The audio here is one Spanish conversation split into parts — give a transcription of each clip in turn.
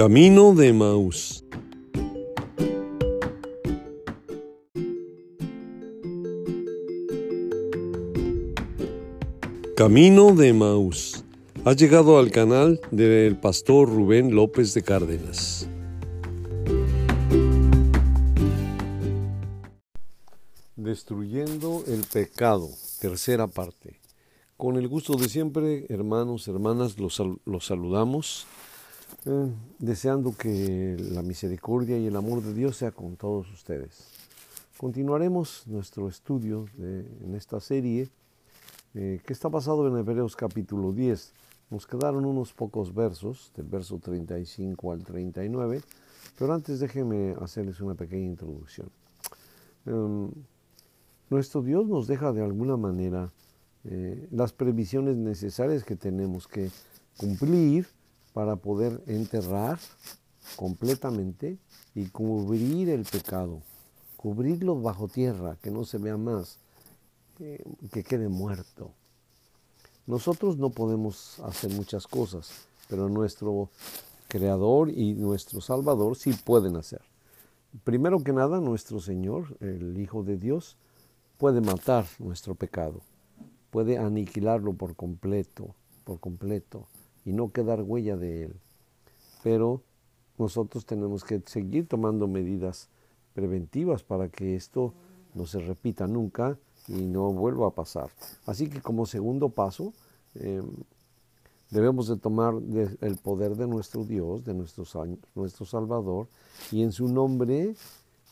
Camino de Maús. Camino de Maús. Ha llegado al canal del pastor Rubén López de Cárdenas. Destruyendo el pecado, tercera parte. Con el gusto de siempre, hermanos, hermanas, los, los saludamos, eh, deseando que la misericordia y el amor de Dios sea con todos ustedes. Continuaremos nuestro estudio en esta serie eh, que está basado en Hebreos capítulo 10. Nos quedaron unos pocos versos, del verso 35 al 39, pero antes déjenme hacerles una pequeña introducción. Em, nuestro Dios nos deja de alguna manera eh, las previsiones necesarias que tenemos que cumplir para poder enterrar completamente y cubrir el pecado, cubrirlo bajo tierra, que no se vea más, que, que quede muerto. Nosotros no podemos hacer muchas cosas, pero nuestro Creador y nuestro Salvador sí pueden hacer. Primero que nada, nuestro Señor, el Hijo de Dios, puede matar nuestro pecado, puede aniquilarlo por completo, por completo, y no quedar huella de él. Pero nosotros tenemos que seguir tomando medidas preventivas para que esto no se repita nunca y no vuelva a pasar. Así que como segundo paso, em, debemos de tomar el poder de nuestro Dios, de nuestro, nuestro Salvador, y en su nombre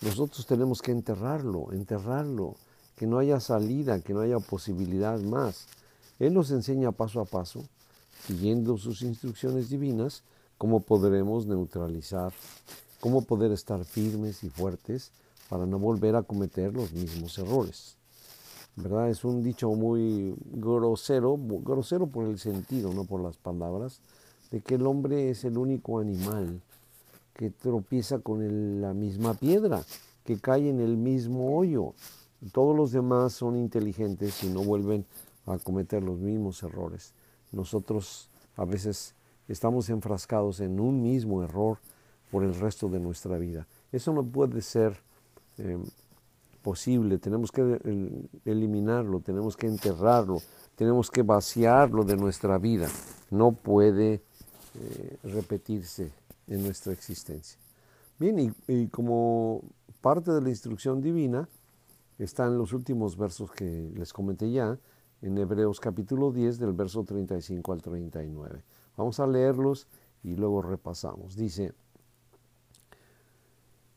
nosotros tenemos que enterrarlo, enterrarlo, que no haya salida, que no haya posibilidad más. Él nos enseña paso a paso, siguiendo sus instrucciones divinas, cómo podremos neutralizar, cómo poder estar firmes y fuertes para no volver a cometer los mismos errores. ¿Verdad? Es un dicho muy grosero, grosero por el sentido, no por las palabras, de que el hombre es el único animal que tropieza con la misma piedra, que cae en el mismo hoyo. Todos los demás son inteligentes y no vuelven a cometer los mismos errores. Nosotros a veces estamos enfrascados en un mismo error por el resto de nuestra vida. Eso no puede ser em, posible, tenemos que eliminarlo, tenemos que enterrarlo, tenemos que vaciarlo de nuestra vida. No puede eh, repetirse en nuestra existencia. Bien, y como parte de la instrucción divina, están los últimos versos que les comenté ya, en Hebreos capítulo 10, del verso 35 al 39. Vamos a leerlos y luego repasamos. Dice,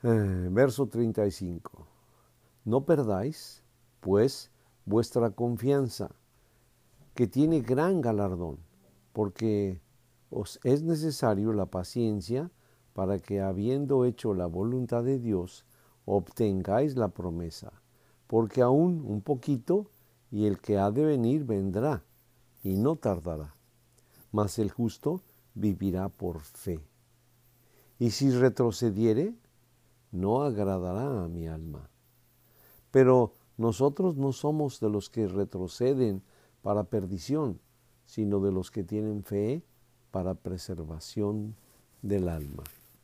eh, verso 35, no perdáis, pues, vuestra confianza, que tiene gran galardón, porque os es necesario la paciencia para que, habiendo hecho la voluntad de Dios, obtengáis la promesa porque aún un poquito y el que ha de venir vendrá y no tardará. Mas el justo vivirá por fe. Y si retrocediere, no agradará a mi alma. Pero nosotros no somos de los que retroceden para perdición, sino de los que tienen fe para preservación del alma.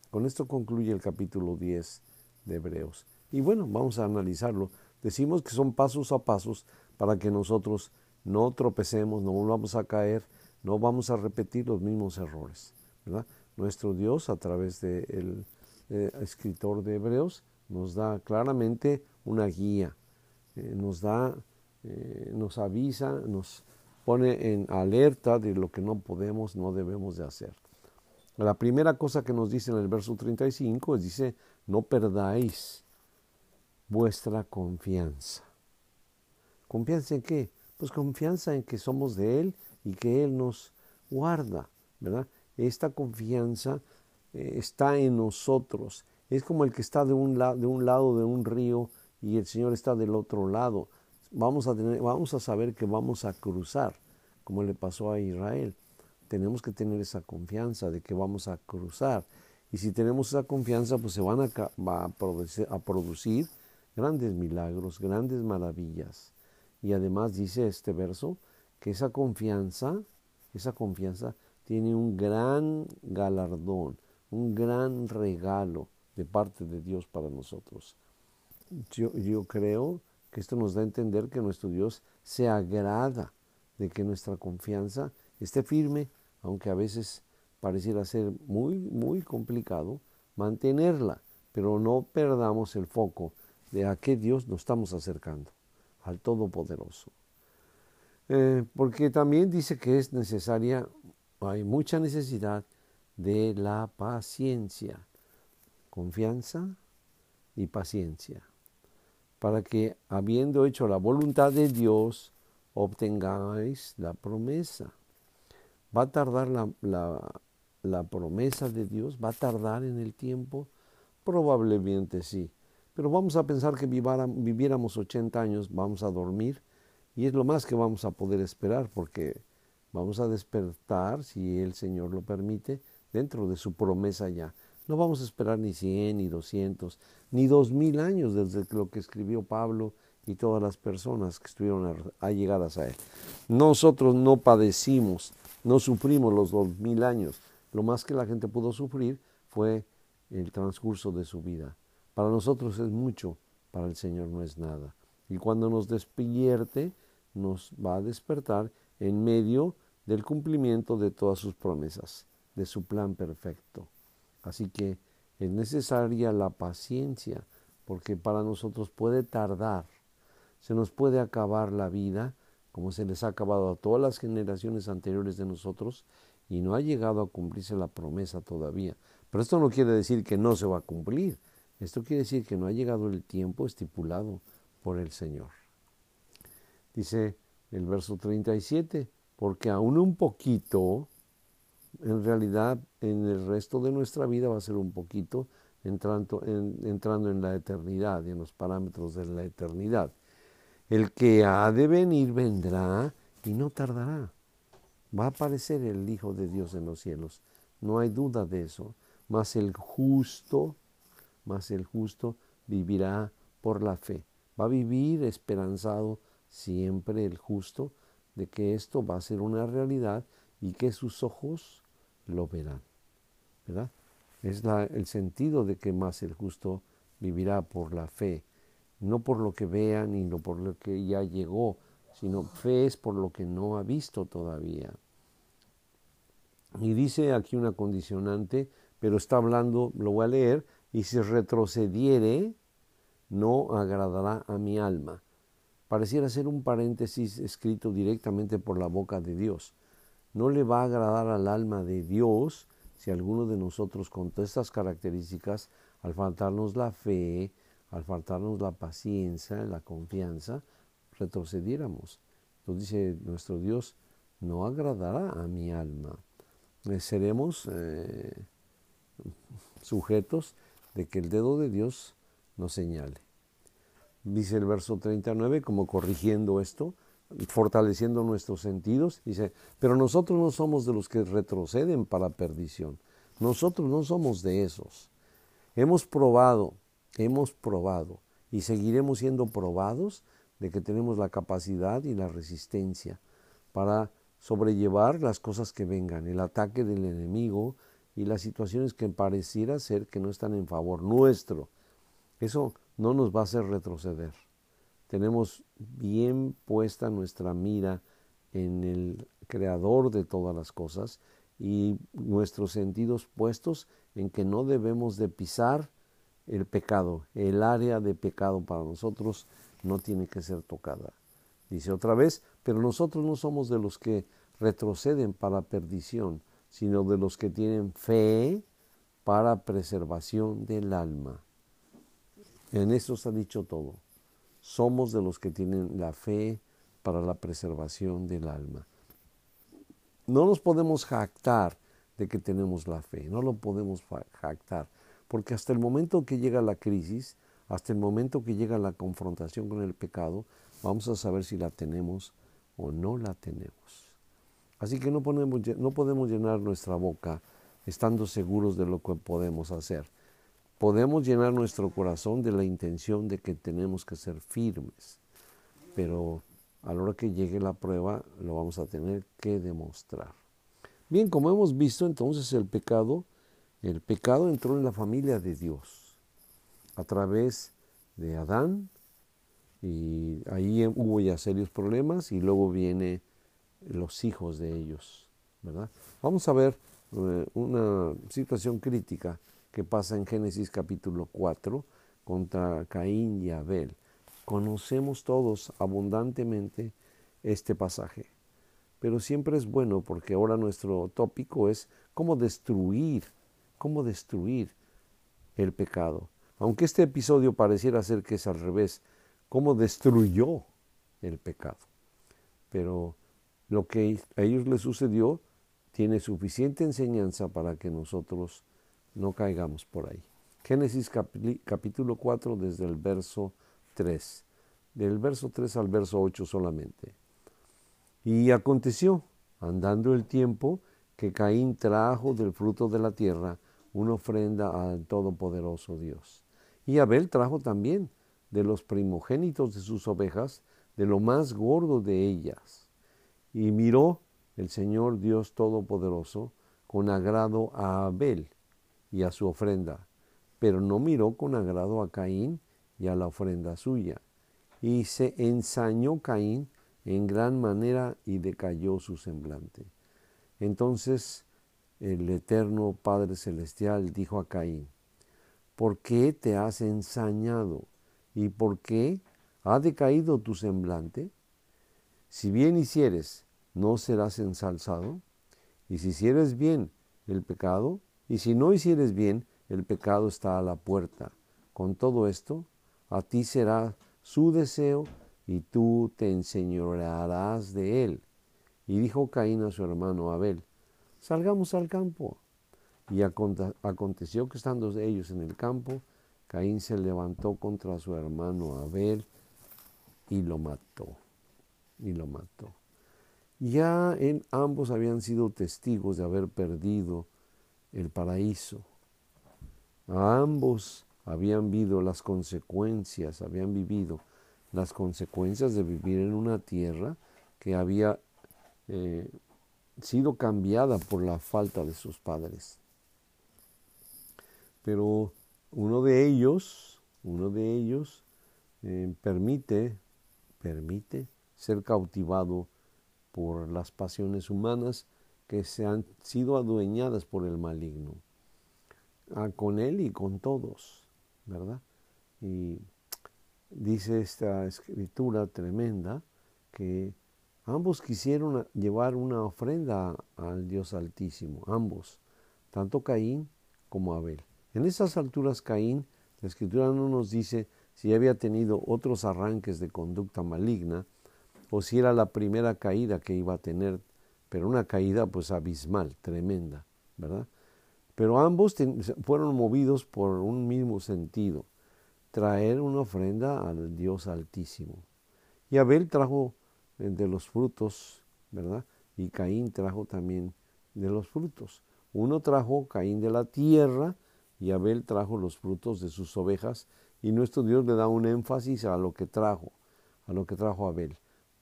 Con esto concluye el capítulo 10 de Hebreos. Y bueno, vamos a analizarlo Decimos que son pasos a pasos para que nosotros no tropecemos, no volvamos a caer, no vamos a repetir los mismos errores. Nuestro Dios, a través del eh, escritor de Hebreos, nos da claramente una guía, eh, nos da, eh, nos avisa, nos pone en alerta de lo que no podemos, no debemos de hacer. La primera cosa que nos dice en el verso 35 es, dice, no perdáis vuestra confianza. ¿Confianza en qué? Pues confianza en que somos de Él y que Él nos guarda, ¿verdad? Esta confianza eh, está en nosotros. Es como el que está de un, de un lado de un río y el Señor está del otro lado. Vamos a, tener, vamos a saber que vamos a cruzar, como le pasó a Israel. Tenemos que tener esa confianza de que vamos a cruzar. Y si tenemos esa confianza, pues se van a, producir grandes milagros, grandes maravillas. Y además dice este verso que esa confianza, esa confianza tiene un gran galardón, un gran regalo de parte de Dios para nosotros. Yo, creo que esto nos da a entender que nuestro Dios se agrada de que nuestra confianza esté firme, aunque a veces pareciera ser muy, muy complicado mantenerla, pero no perdamos el foco de a qué Dios nos estamos acercando, al Todopoderoso. Eh, porque también dice que es necesaria, hay mucha necesidad de la paciencia, confianza y paciencia, para que habiendo hecho la voluntad de Dios, obtengáis la promesa. Va a tardar la, la promesa de Dios, va a tardar en el tiempo, probablemente sí, pero vamos a pensar que viviéramos 80 años, vamos a dormir y es lo más que vamos a poder esperar porque vamos a despertar, si el Señor lo permite, dentro de su promesa ya. No vamos a esperar ni 100, ni 200, ni 2000 años desde lo que escribió Pablo y todas las personas que estuvieron allegadas a él. Nosotros no padecimos, no sufrimos los 2000 años. Lo más que la gente pudo sufrir fue el transcurso de su vida. Para nosotros es mucho, para el Señor no es nada. Y cuando nos despierte, nos va a despertar en medio del cumplimiento de todas sus promesas, de su plan perfecto. Así que es necesaria la paciencia, porque para nosotros puede tardar, se nos puede acabar la vida, como se les ha acabado a todas las generaciones anteriores de nosotros, y no ha llegado a cumplirse la promesa todavía. Pero esto no quiere decir que no se va a cumplir. Esto quiere decir que no ha llegado el tiempo estipulado por el Señor. Dice el verso 37, porque aún un poquito, en realidad en el resto de nuestra vida va a ser un poquito entrando en, entrando en la eternidad en los parámetros de la eternidad. El que ha de venir vendrá y no tardará. Va a aparecer el Hijo de Dios en los cielos. No hay duda de eso. Mas el justo mas el justo vivirá por la fe. Va a vivir esperanzado siempre el justo de que esto va a ser una realidad y que sus ojos lo verán. ¿Verdad? Es el sentido de que más el justo vivirá por la fe, no por lo que vea ni por lo que ya llegó, sino fe es por lo que no ha visto todavía. Y dice aquí una condicionante, pero está hablando, lo voy a leer, y si retrocediere, no agradará a mi alma. Pareciera ser un paréntesis escrito directamente por la boca de Dios. No le va a agradar al alma de Dios si alguno de nosotros con todas estas características, al faltarnos la fe, al faltarnos la paciencia, la confianza, retrocediéramos. Entonces dice nuestro Dios, no agradará a mi alma. Eh, seremos eh, sujetos de que el dedo de Dios nos señale. Dice el verso 39, como corrigiendo esto, fortaleciendo nuestros sentidos, dice, pero nosotros no somos de los que retroceden para perdición, nosotros no somos de esos. Hemos probado, hemos probado y seguiremos siendo probados de que tenemos la capacidad y la resistencia para sobrellevar las cosas que vengan, el ataque del enemigo, y las situaciones que pareciera ser que no están en favor nuestro. Eso no nos va a hacer retroceder. Tenemos bien puesta nuestra mira en el creador de todas las cosas y nuestros sentidos puestos en que no debemos de pisar el pecado. El área de pecado para nosotros no tiene que ser tocada. Dice otra vez, pero nosotros no somos de los que retroceden para perdición, sino de los que tienen fe para preservación del alma. En esto ha dicho todo. Somos de los que tienen la fe para la preservación del alma. No nos podemos jactar de que tenemos la fe, no lo podemos jactar, porque hasta el momento que llega la crisis, hasta el momento que llega la confrontación con el pecado, vamos a saber si la tenemos o no la tenemos. Así que no, podemos llenar nuestra boca estando seguros de lo que podemos hacer. Podemos llenar nuestro corazón de la intención de que tenemos que ser firmes, pero a la hora que llegue la prueba lo vamos a tener que demostrar. Bien, como hemos visto, entonces el pecado El pecado entró en la familia de Dios a través de Adán y ahí hubo ya serios problemas y luego viene los hijos de ellos, ¿verdad? Vamos a ver eh, una situación crítica que pasa en Génesis capítulo 4 contra Caín y Abel. Conocemos todos abundantemente este pasaje, pero siempre es bueno porque ahora nuestro tópico es cómo destruir, cómo destruir el pecado. Aunque este episodio pareciera ser que es al revés, cómo destruyó el pecado. Pero lo que a ellos les sucedió tiene suficiente enseñanza para que nosotros no caigamos por ahí. Génesis capítulo 4 desde el verso 3, del verso 3 al verso 8 solamente. Y aconteció, andando el tiempo, que Caín trajo del fruto de la tierra una ofrenda al Todopoderoso Dios. Y Abel trajo también de los primogénitos de sus ovejas, de lo más gordo de ellas. Y miró el Señor Dios Todopoderoso con agrado a Abel y a su ofrenda, pero no miró con agrado a Caín y a la ofrenda suya. Y se ensañó Caín en gran manera y decayó su semblante. Entonces el eterno Padre Celestial dijo a Caín, ¿por qué te has ensañado? ¿Y por qué ha decaído tu semblante? Si bien hicieres, no serás ensalzado. Y si hicieres bien el pecado, y si no hicieres bien, el pecado está a la puerta. Con todo esto, a ti será su deseo y tú te enseñorearás de él. Y dijo Caín a su hermano Abel, salgamos al campo. Y aconteció que estando ellos en el campo, Caín se levantó contra su hermano Abel y lo mató. Y lo mató. Ya en ambos habían sido testigos de haber perdido el paraíso. A ambos habían vivido las consecuencias, habían vivido las consecuencias de vivir en una tierra que había eh, sido cambiada por la falta de sus padres. Pero uno de ellos, uno de ellos eh, permite, permite ser cautivado por las pasiones humanas que se han sido adueñadas por el maligno, ah, con él y con todos, ¿verdad? Y dice esta escritura tremenda que ambos quisieron llevar una ofrenda al Dios Altísimo, ambos, tanto Caín como Abel. En esas alturas Caín, la escritura no nos dice si había tenido otros arranques de conducta maligna o si era la primera caída que iba a tener, pero una caída pues abismal, tremenda, ¿verdad? Pero ambos fueron movidos por un mismo sentido, traer una ofrenda al Dios Altísimo. Y Abel trajo eh, de los frutos, ¿verdad? Y Caín trajo también de los frutos. Uno trajo Caín de la tierra, y Abel trajo los frutos de sus ovejas y nuestro Dios le da un énfasis a lo que trajo, a lo que trajo Abel.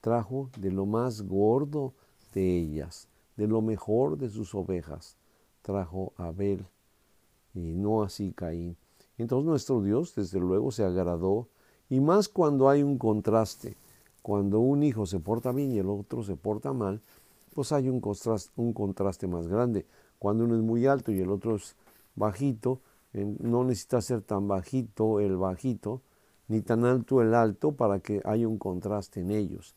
Trajo de lo más gordo de ellas, de lo mejor de sus ovejas, trajo Abel y no así Caín. Entonces nuestro Dios desde luego se agradó y más cuando hay un contraste, cuando un hijo se porta bien y el otro se porta mal, pues hay un contraste, un contraste más grande. Cuando uno es muy alto y el otro es bajito, no necesita ser tan bajito el bajito, ni tan alto el alto para que haya un contraste en ellos.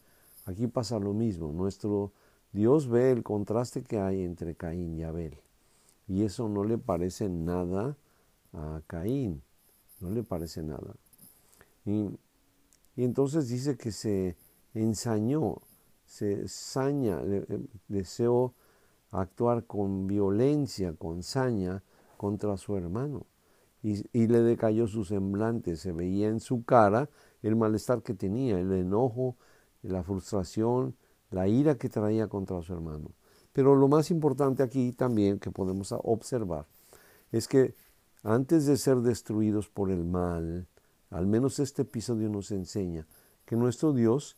Aquí pasa lo mismo. Nuestro Dios ve el contraste que hay entre Caín y Abel. Y eso no le parece nada a Caín. No le parece nada. Y, entonces dice que se ensañó, se saña, deseó actuar con violencia, con saña, contra su hermano. Y, le decayó su semblante, se veía en su cara el malestar que tenía, el enojo, la frustración, la ira que traía contra su hermano. Pero lo más importante aquí también que podemos observar es que antes de ser destruidos por el mal, al menos este episodio nos enseña que nuestro Dios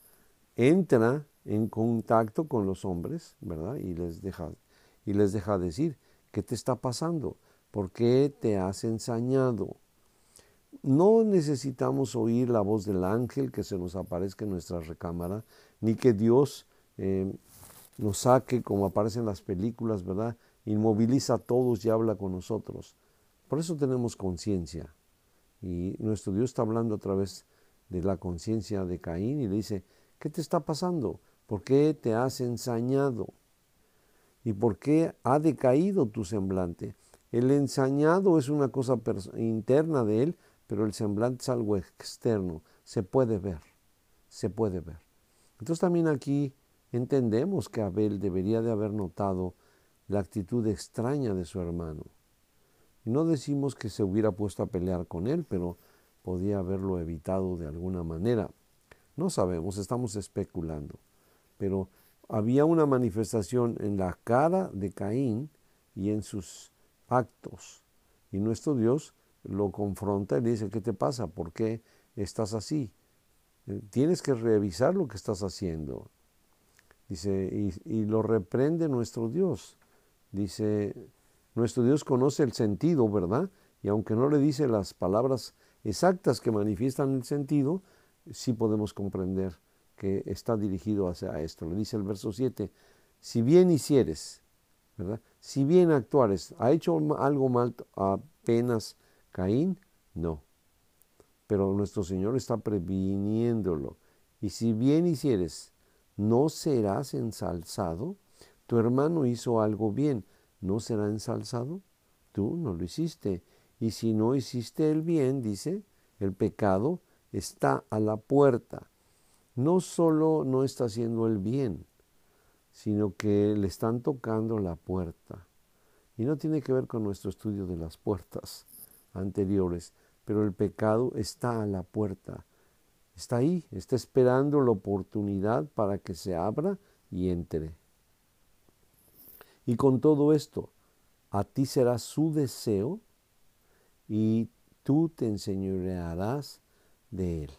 entra en contacto con los hombres, ¿verdad? Y les deja, y les deja decir, ¿qué te está pasando? ¿Por qué te has ensañado? No necesitamos oír la voz del ángel que se nos aparezca en nuestra recámara, ni que Dios eh, nos saque como aparece en las películas, ¿verdad? Inmoviliza a todos y habla con nosotros. Por eso tenemos conciencia. Y nuestro Dios está hablando a través de la conciencia de Caín y le dice, ¿qué te está pasando? ¿Por qué te has ensañado? ¿Y por qué ha decaído tu semblante? El ensañado es una cosa interna de él, pero el semblante es algo externo, se puede ver, se puede ver. Entonces también aquí entendemos que Abel debería de haber notado la actitud extraña de su hermano. No decimos que se hubiera puesto a pelear con él, pero podía haberlo evitado de alguna manera. No sabemos, estamos especulando. Pero había una manifestación en la cara de Caín y en sus actos. Y nuestro Dios lo confronta y le dice, ¿qué te pasa? ¿Por qué estás así? Eh, tienes que revisar lo que estás haciendo. Dice, y, lo reprende nuestro Dios. Dice, nuestro Dios conoce el sentido, ¿verdad? Y aunque no le dice las palabras exactas que manifiestan el sentido, sí podemos comprender que está dirigido hacia esto. Le dice el verso 7, si bien hicieres, ¿verdad? Si bien actuares, ¿ha hecho algo mal apenas Caín? No. Pero nuestro Señor está previniéndolo. Y si bien hicieres, ¿no serás ensalzado? Tu hermano hizo algo bien, ¿no será ensalzado? Tú no lo hiciste. Y si no hiciste el bien, dice, el pecado está a la puerta. No solo no está haciendo el bien, sino que le están tocando la puerta. Y no tiene que ver con nuestro estudio de las puertas anteriores, pero el pecado está a la puerta. Está ahí, está esperando la oportunidad para que se abra y entre. Y con todo esto, a ti será su deseo y tú te enseñorearás de él.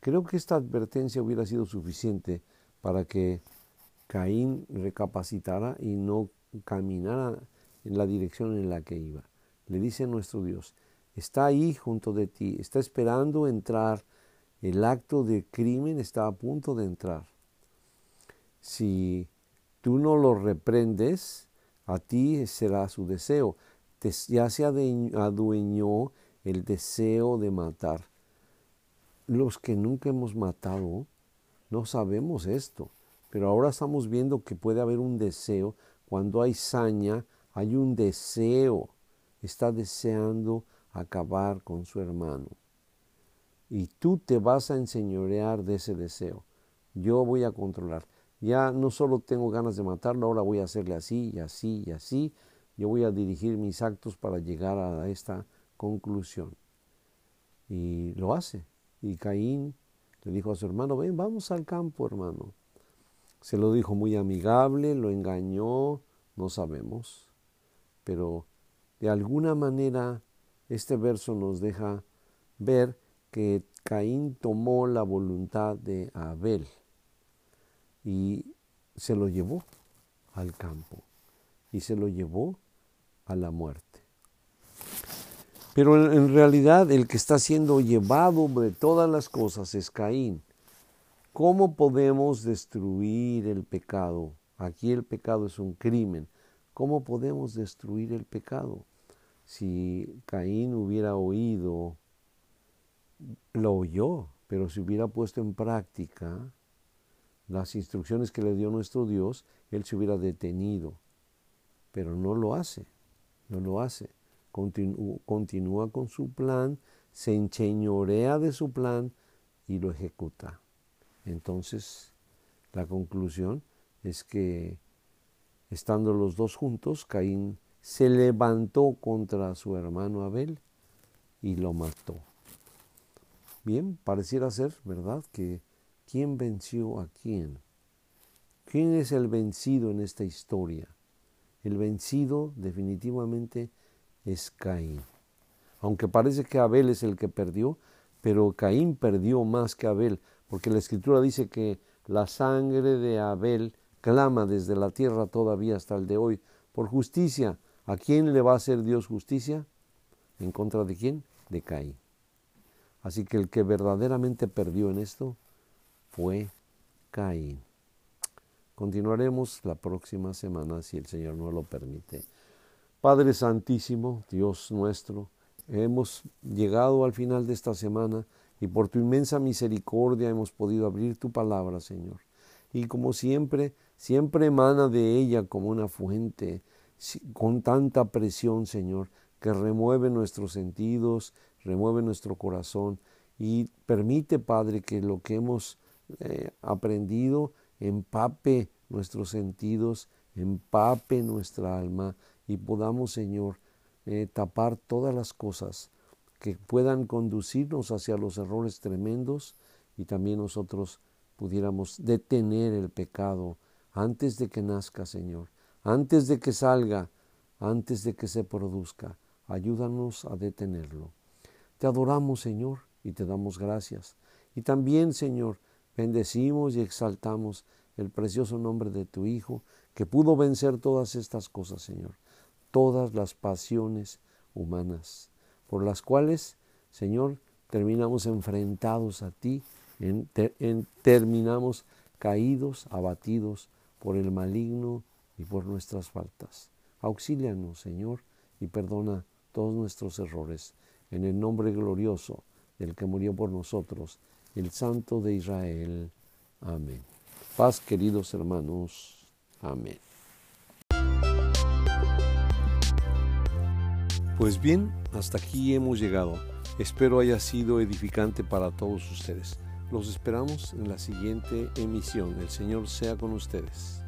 Creo que esta advertencia hubiera sido suficiente para que Caín recapacitara y no caminara en la dirección en la que iba. Le dice nuestro Dios, está ahí junto de ti, está esperando entrar, el acto de crimen está a punto de entrar. Si tú no lo reprendes, a ti será su deseo. ya se adueñó el deseo de matar. Los que nunca hemos matado, no sabemos esto, pero ahora estamos viendo que puede haber un deseo. Cuando hay saña, hay un deseo. Está deseando acabar con su hermano. Y tú te vas a enseñorear de ese deseo. Yo voy a controlar. Ya no solo tengo ganas de matarlo, ahora voy a hacerle así y así y así. Yo voy a dirigir mis actos para llegar a esta conclusión. Y lo hace. Y Caín le dijo a su hermano, ven, vamos al campo, hermano. Se lo dijo muy amigable, lo engañó, no sabemos. Pero de alguna manera este verso nos deja ver que Caín tomó la voluntad de Abel y se lo llevó al campo y se lo llevó a la muerte. Pero en realidad el que está siendo llevado de todas las cosas es Caín. ¿Cómo podemos destruir el pecado? Aquí el pecado es un crimen. ¿Cómo podemos destruir el pecado? Si Caín hubiera oído, lo oyó, pero si hubiera puesto en práctica las instrucciones que le dio nuestro Dios, él se hubiera detenido. Pero no lo hace, no lo hace. continúa con su plan, se encheñorea de su plan y lo ejecuta. Entonces, la conclusión es que estando los dos juntos, Caín se levantó contra su hermano Abel y lo mató. Bien, pareciera ser, ¿verdad? Que quién venció a quién. ¿Quién es el vencido en esta historia? El vencido definitivamente es Caín. Aunque parece que Abel es el que perdió, pero Caín perdió más que Abel, porque la escritura dice que la sangre de Abel clama desde la tierra todavía hasta el de hoy por justicia ¿A quién le va a hacer Dios justicia? ¿En contra de quién? De Caín. Así que el que verdaderamente perdió en esto fue Caín. Continuaremos la próxima semana si el Señor nos lo permite. Padre Santísimo, Dios nuestro, hemos llegado al final de esta semana y por tu inmensa misericordia hemos podido abrir tu palabra, Señor. Y como siempre, siempre emana de ella como una fuente con tanta presión, Señor, que remueve nuestros sentidos, remueve nuestro corazón y permite, Padre, que lo que hemos eh, aprendido empape nuestros sentidos, empape nuestra alma y podamos, Señor, eh, tapar todas las cosas que puedan conducirnos hacia los errores tremendos y también nosotros pudiéramos detener el pecado antes de que nazca, Señor, antes de que salga, antes de que se produzca. Ayúdanos a detenerlo. Te adoramos, Señor, y te damos gracias. Y también, Señor, bendecimos y exaltamos el precioso nombre de tu Hijo, que pudo vencer todas estas cosas, Señor, todas las pasiones humanas, por las cuales, Señor, terminamos enfrentados a ti, terminamos caídos, abatidos por el maligno y por nuestras faltas. Auxílianos, Señor, y perdona todos nuestros errores. En el nombre glorioso del que murió por nosotros, el Santo de Israel. Amén. Paz, queridos hermanos. Amén. Pues bien, hasta aquí hemos llegado. Espero haya sido edificante para todos ustedes. Los esperamos en la siguiente emisión. El Señor sea con ustedes.